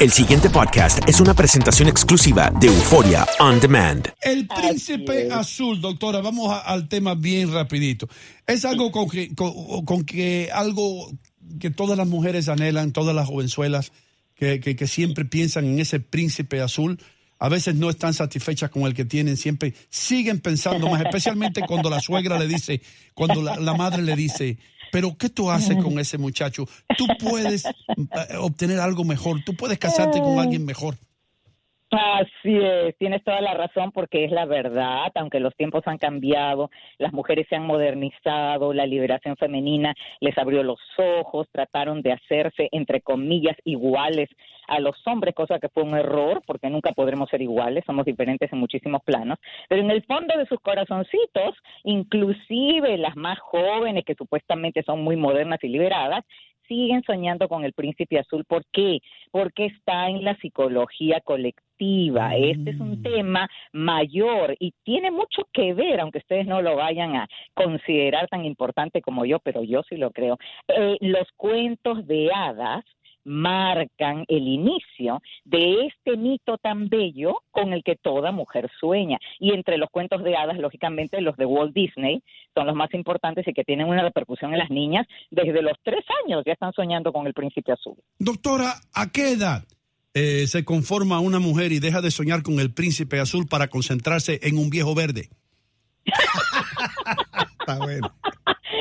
El siguiente podcast es una presentación exclusiva de Euforia On Demand. El príncipe azul, doctora, vamos a- al tema bien rapidito. Es algo con que, con, con que algo que todas las mujeres anhelan, todas las jovenzuelas que, que- que siempre piensan en ese príncipe azul. A veces no están satisfechas con el que tienen, siempre siguen pensando más, especialmente cuando la suegra le dice, cuando la, la madre le dice, pero ¿qué tú haces con ese muchacho? Tú puedes eh, obtener algo mejor, tú puedes casarte con alguien mejor. Así es, tienes toda la razón porque es la verdad, aunque los tiempos han cambiado, las mujeres se han modernizado, la liberación femenina les abrió los ojos, trataron de hacerse, entre comillas, iguales a los hombres, cosa que fue un error porque nunca podremos ser iguales, somos diferentes en muchísimos planos, pero en el fondo de sus corazoncitos, inclusive las más jóvenes que supuestamente son muy modernas y liberadas, siguen soñando con el príncipe azul. ¿Por qué? Porque está en la psicología colectiva. Este es un tema mayor y tiene mucho que ver, aunque ustedes no lo vayan a considerar tan importante como yo, pero yo sí lo creo. Eh, los cuentos de hadas marcan el inicio de este mito tan bello con el que toda mujer sueña. Y entre los cuentos de hadas, lógicamente, los de Walt Disney son los más importantes y que tienen una repercusión en las niñas. Desde los tres años ya están soñando con el príncipe azul. Doctora, ¿a qué edad eh, se conforma una mujer y deja de soñar con el príncipe azul para concentrarse en un viejo verde? Está bueno.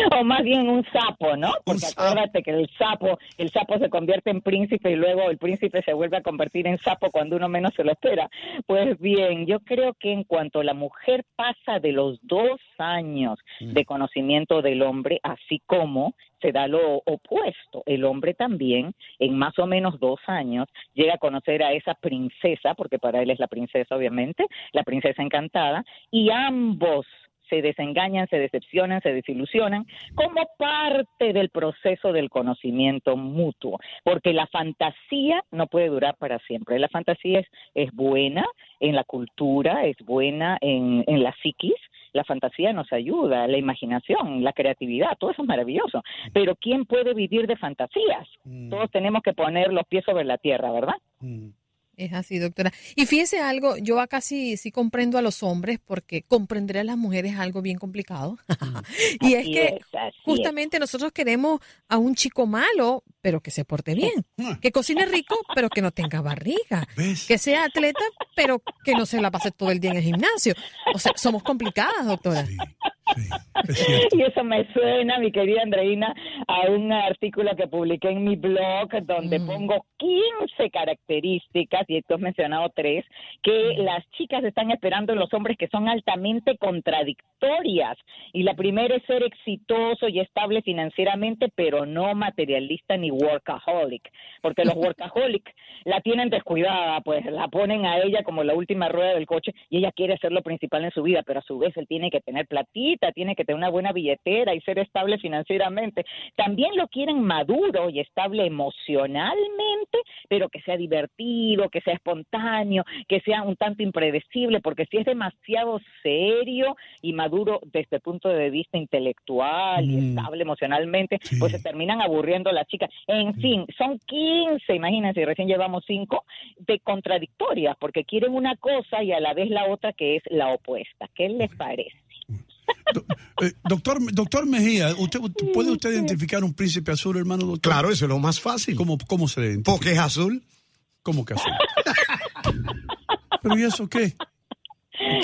o más bien un sapo, ¿no? Porque acuérdate que el sapo, el sapo se convierte en príncipe y luego el príncipe se vuelve a convertir en sapo cuando uno menos se lo espera. Pues bien, yo creo que en cuanto la mujer pasa de los dos años de conocimiento del hombre, así como se da lo opuesto, el hombre también en más o menos dos años llega a conocer a esa princesa, porque para él es la princesa obviamente, la princesa encantada, y ambos se desengañan, se decepcionan, se desilusionan como parte del proceso del conocimiento mutuo, porque la fantasía no puede durar para siempre. La fantasía es, es buena en la cultura, es buena en, en la psiquis, la fantasía nos ayuda, la imaginación, la creatividad, todo eso es maravilloso. Pero ¿quién puede vivir de fantasías? Todos tenemos que poner los pies sobre la tierra, ¿verdad? Es así, doctora. Y fíjese algo, yo acá sí, sí comprendo a los hombres porque comprender a las mujeres es algo bien complicado. y es que es, justamente nosotros queremos a un chico malo, pero que se porte bien. Que cocine rico, pero que no tenga barriga. Que sea atleta, pero que no se la pase todo el día en el gimnasio. O sea, somos complicadas, doctora. Y eso me suena, mi querida Andreina, a un artículo que publiqué en mi blog donde pongo 15 características, y tú has mencionado tres, que las chicas están esperando en los hombres que son altamente contradictorias. Y la primera es ser exitoso y estable financieramente, pero no materialista ni workaholic, porque los workaholic la tienen descuidada, pues la ponen a ella como la última rueda del coche y ella quiere ser lo principal en su vida, pero a su vez él tiene que tener platita tiene que tener una buena billetera y ser estable financieramente. También lo quieren maduro y estable emocionalmente, pero que sea divertido, que sea espontáneo, que sea un tanto impredecible, porque si es demasiado serio y maduro desde el punto de vista intelectual y Mm. estable emocionalmente, pues se terminan aburriendo las chicas. En fin, son 15, imagínense, recién llevamos 5, de contradictorias, porque quieren una cosa y a la vez la otra que es la opuesta. ¿Qué les parece? Eh, doctor, doctor Mejía, ¿usted, ¿puede usted identificar un príncipe azul, hermano doctor? Claro, eso es lo más fácil. ¿Cómo, cómo se identifica? Porque es azul. ¿Cómo que azul? ¿Pero y eso qué?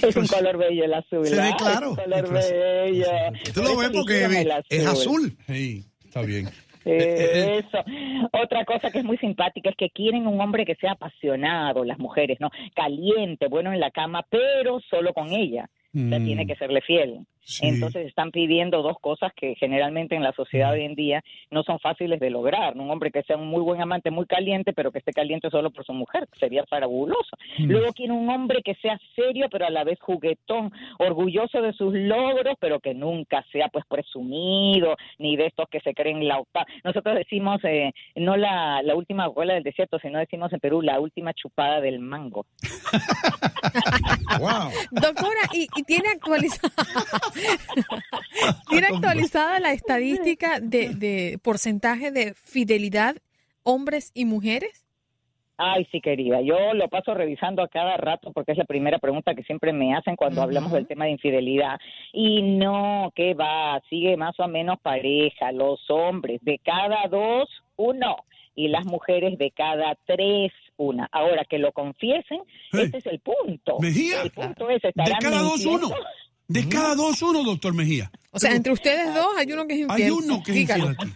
Es un color bello el azul. Se ve ¿ah? claro. Es un color bello. Tú lo ves porque es azul. Sí, está bien. Eh, Eso. Otra cosa que es muy simpática es que quieren un hombre que sea apasionado, las mujeres, ¿no? Caliente, bueno en la cama, pero solo con ella. O sea, Mm. tiene que serle fiel. Entonces están pidiendo dos cosas que generalmente en la sociedad hoy en día no son fáciles de lograr. Un hombre que sea un muy buen amante, muy caliente, pero que esté caliente solo por su mujer, sería fabuloso. Mm. Luego quiere un hombre que sea serio, pero a la vez juguetón, orgulloso de sus logros, pero que nunca sea pues presumido, ni de estos que se creen la octava. Nosotros decimos, eh, no la, la última cola del desierto, sino decimos en Perú, la última chupada del mango. Doctora, ¿y, y tiene actualizada tiene actualizada la estadística de, de porcentaje de fidelidad hombres y mujeres? Ay, sí, querida. Yo lo paso revisando a cada rato porque es la primera pregunta que siempre me hacen cuando hablamos del tema de infidelidad. Y no, que va, sigue más o menos pareja. Los hombres de cada dos, uno. Y las mujeres de cada tres, una. Ahora que lo confiesen, este es el punto. Mejía, El punto es, de ¿estarán cada dos, mintiendo? uno. De cada dos, uno, doctor Mejía. O sea, entre ustedes dos hay uno que es infiel. Hay uno que es infiel aquí.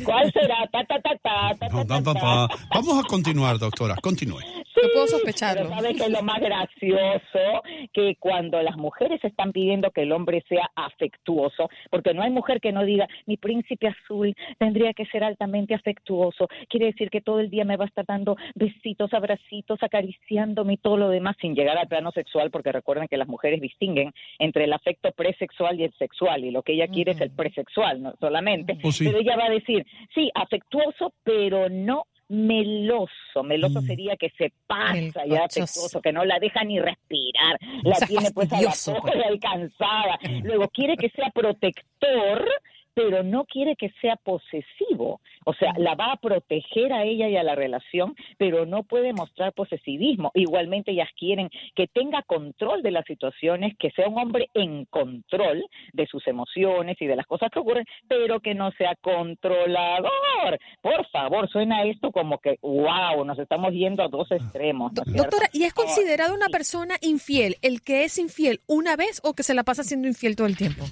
¿Cuál será? Ta, ta, ta. Vamos a continuar, doctora. Continúe. No puedo sospecharlo. Pero ¿sabes qué es lo más gracioso? Que cuando las mujeres están pidiendo que el hombre sea afectuoso, porque no hay mujer que no diga, mi príncipe azul tendría que ser altamente afectuoso, quiere decir que todo el día me va a estar dando besitos, abracitos, acariciándome y todo lo demás sin llegar al plano sexual, porque recuerden que las mujeres distinguen entre el afecto presexual y el sexual, y lo que ella quiere es el presexual, no solamente. Oh, sí. Pero ella va a decir, sí, afectuoso, pero no meloso. Meloso sería que se pasa ya afectuoso, que no la deja ni respirar. La sea, tiene pues a la alcanzada. Luego quiere que sea protector, pero no quiere que sea posesivo. O sea, la va a proteger a ella y a la relación, pero no puede mostrar posesivismo. Igualmente ellas quieren que tenga control de las situaciones, que sea un hombre en control de sus emociones y de las cosas que ocurren, pero que no sea controlador. Por favor, suena esto como que, wow, nos estamos yendo a dos extremos. Doctora, ¿y es considerado una persona infiel el que es infiel una vez o que se la pasa siendo infiel todo el tiempo?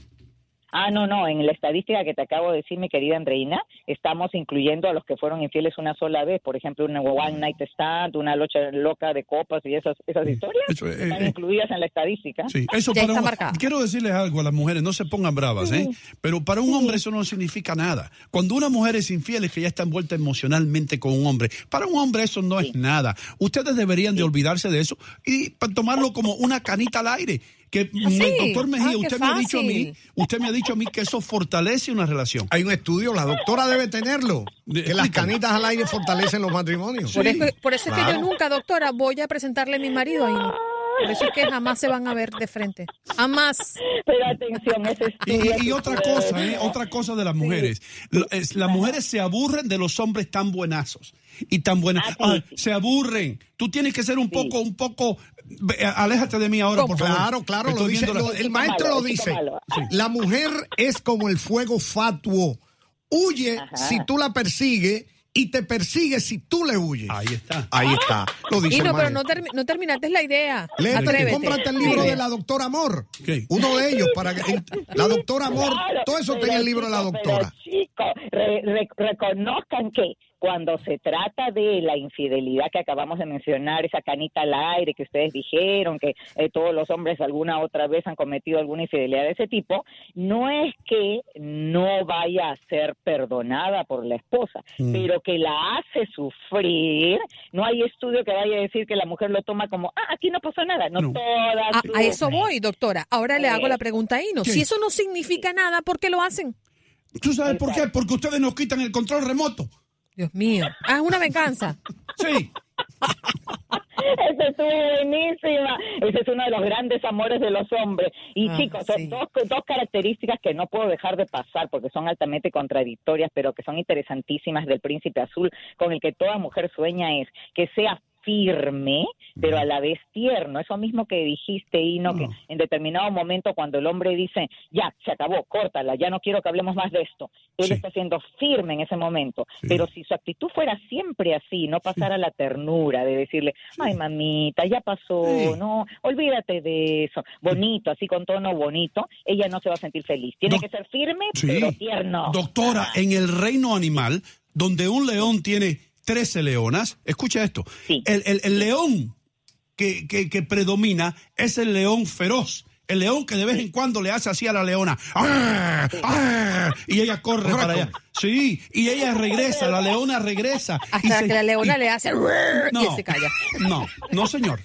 Ah, no, no, en la estadística que te acabo de decir, mi querida Andreina, estamos incluyendo a los que fueron infieles una sola vez, por ejemplo, una one night stand, una locha loca de copas y esas, esas historias Eso, eh, están eh. incluidas en la estadística. Sí, eso para un- quiero decirles algo a las mujeres, no se pongan bravas, ¿eh? Pero para un hombre eso no significa nada. Cuando una mujer es infiel es que ya está envuelta emocionalmente con un hombre. Para un hombre eso no es nada. Ustedes deberían de olvidarse de eso y tomarlo como una canita al aire. Que doctor Mejía, Ah, usted me ha dicho a mí, usted me ha dicho a mí que eso fortalece una relación. Hay un estudio, la doctora debe tenerlo, que las canitas al aire fortalecen los matrimonios. Por, eso, por eso es que yo nunca, doctora, voy a presentarle a mi marido ahí. Por eso es que jamás se van a ver de frente. Jamás. Pero atención, ese Y, y- y otra cosa, ¿eh? otra cosa de las mujeres. Las mujeres se aburren de los hombres tan buenazos y tan buenas. Ah, se aburren. Tú tienes que ser un poco, un poco. Aléjate de mí ahora, por favor. Claro, claro, lo dice, viendo la- lo- el maestro lo dice. La mujer es como el fuego fatuo. Huye si tú la persigues y te persigue si tú le huyes. Ahí está. Ahí está. Lo dice Y no, pero no, termi- no terminaste la idea. Léete, cómprate el libro de la doctora Amor. Uno de ellos para que la doctora Amor, Claro, todo eso está en pero el libro de la doctora. Chicos, re- re- reconozcan que cuando se trata de la infidelidad que acabamos de mencionar, esa canita al aire que ustedes dijeron, que eh, todos los hombres alguna otra vez han cometido alguna infidelidad de ese tipo, no es que no vaya a ser perdonada por la esposa, Mm. pero que la hace sufrir. No hay estudio que vaya a decir que la mujer lo toma como, ah, aquí no pasó nada. No, todas. A, a eso voy, doctora. Ahora le hago Eh, la pregunta a Ino. ¿qué? Si eso no significa nada, ¿por qué lo hacen? ¿Tú sabes por qué? Porque ustedes nos quitan el control remoto. Dios mío. Ah, es una venganza. Sí. Esa estuvo buenísima. Ese es uno de los grandes amores de los hombres. Y Ah, chicos, son sí. dos, dos características que no puedo dejar de pasar porque son altamente contradictorias, pero que son interesantísimas del príncipe azul, con el que toda mujer sueña es que sea firme, pero a la vez tierno. Eso mismo que dijiste, Ino, que en determinado momento cuando el hombre dice, ya, se acabó, córtala, ya no quiero que hablemos más de esto, él Sí. está siendo firme en ese momento. Sí. Pero si su actitud fuera siempre así, no pasara la ternura de decirle, ay mamita, ya pasó, no, olvídate de eso, bonito, así con tono bonito, ella no se va a sentir feliz. Tiene que ser firme, pero tierno. Doctora, en el reino animal, donde un león tiene 13 leonas, escucha esto, Sí. el, el- el león que, que- que predomina es el león feroz. El león que de vez en cuando le hace así a la leona. ¡Ah! ¡Ah! Y ella corre para allá. Sí, y ella regresa, la leona regresa. y Hasta se- que la leona y- le hace... No, y se calla. no, no, señor.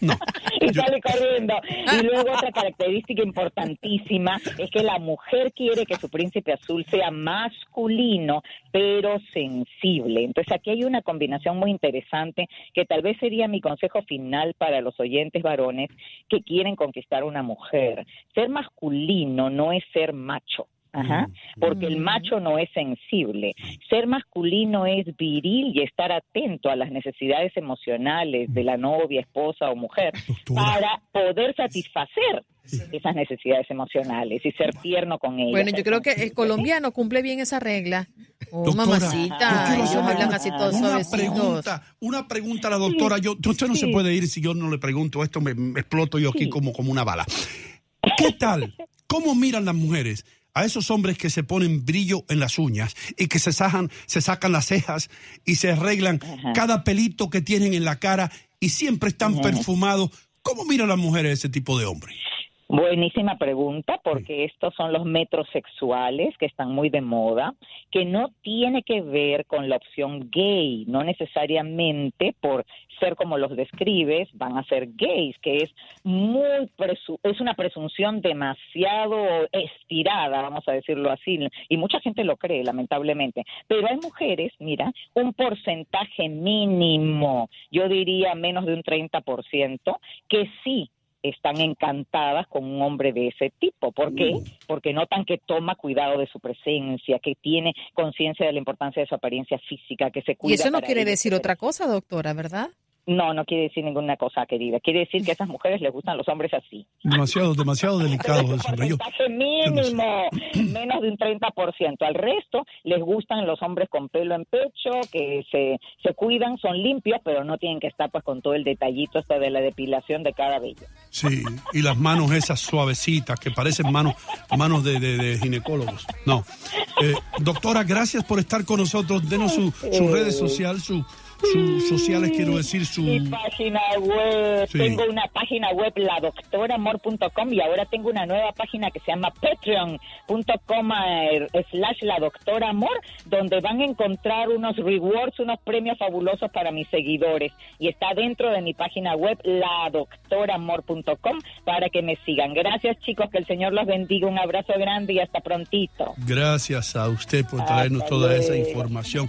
No. y sale corriendo. Y luego otra característica importantísima es que la mujer quiere que su príncipe azul sea masculino, pero sensible. Entonces aquí hay una combinación muy interesante que tal vez sería mi consejo final para los oyentes varones que quieren conquistar una mujer. Ser masculino no es ser macho. Ajá, porque el macho no es sensible. Ser masculino es viril y estar atento a las necesidades emocionales de la novia, esposa o mujer Doctora. para poder satisfacer esas necesidades emocionales y ser tierno con ellas. Bueno, yo creo que el colombiano cumple bien esa regla. Oh, Doctora, yo mamacita, quiero ellos hacerle hablan así todos una pregunta, una pregunta a la doctora. Yo, usted no se puede ir si yo no le pregunto esto, me, me exploto yo aquí Sí. como, como una bala. ¿Qué tal? ¿Cómo miran las mujeres a esos hombres que se ponen brillo en las uñas y que se sacan, se sacan las cejas y se arreglan Ajá. cada pelito que tienen en la cara y siempre están perfumados? ¿Cómo miran las mujeres ese tipo de hombres? Buenísima pregunta, porque estos son los metrosexuales que están muy de moda, que no tiene que ver con la opción gay, no necesariamente por ser como los describes van a ser gays, que es muy presu- es una presunción demasiado estirada, vamos a decirlo así, y mucha gente lo cree, lamentablemente. Pero hay mujeres, mira, un porcentaje mínimo, yo diría menos de un 30%, que sí están encantadas con un hombre de ese tipo. ¿Por qué? Porque notan que toma cuidado de su presencia, que tiene conciencia de la importancia de su apariencia física, que se cuida. Y eso no quiere decir otra cosa, doctora, ¿verdad? No, no quiere decir ninguna cosa, querida. Quiere decir que a esas mujeres les gustan los hombres así. Demasiado, demasiado delicado es un porcentaje mínimo, menos de un 30%. Al resto les gustan los hombres con pelo en pecho, que se, se cuidan, son limpios, pero no tienen que estar pues con todo el detallito hasta de la depilación de cada vello. Sí, y las manos esas suavecitas que parecen manos, manos de, de- de ginecólogos. No. Eh, doctora, gracias por estar con nosotros. Denos su, sus redes sociales, su, sus sociales, quiero decir, su... Mi página web, Sí. tengo una página web, ladoctoramor.com, y ahora tengo una nueva página que se llama patreon.com eh, slash la doctora amor, donde van a encontrar unos rewards, unos premios fabulosos para mis seguidores. Y está dentro de mi página web, ladoctoramor.com, para que me sigan. Gracias chicos, que el Señor los bendiga, un abrazo grande y hasta prontito. Gracias a usted por traernos Hasta toda esa información.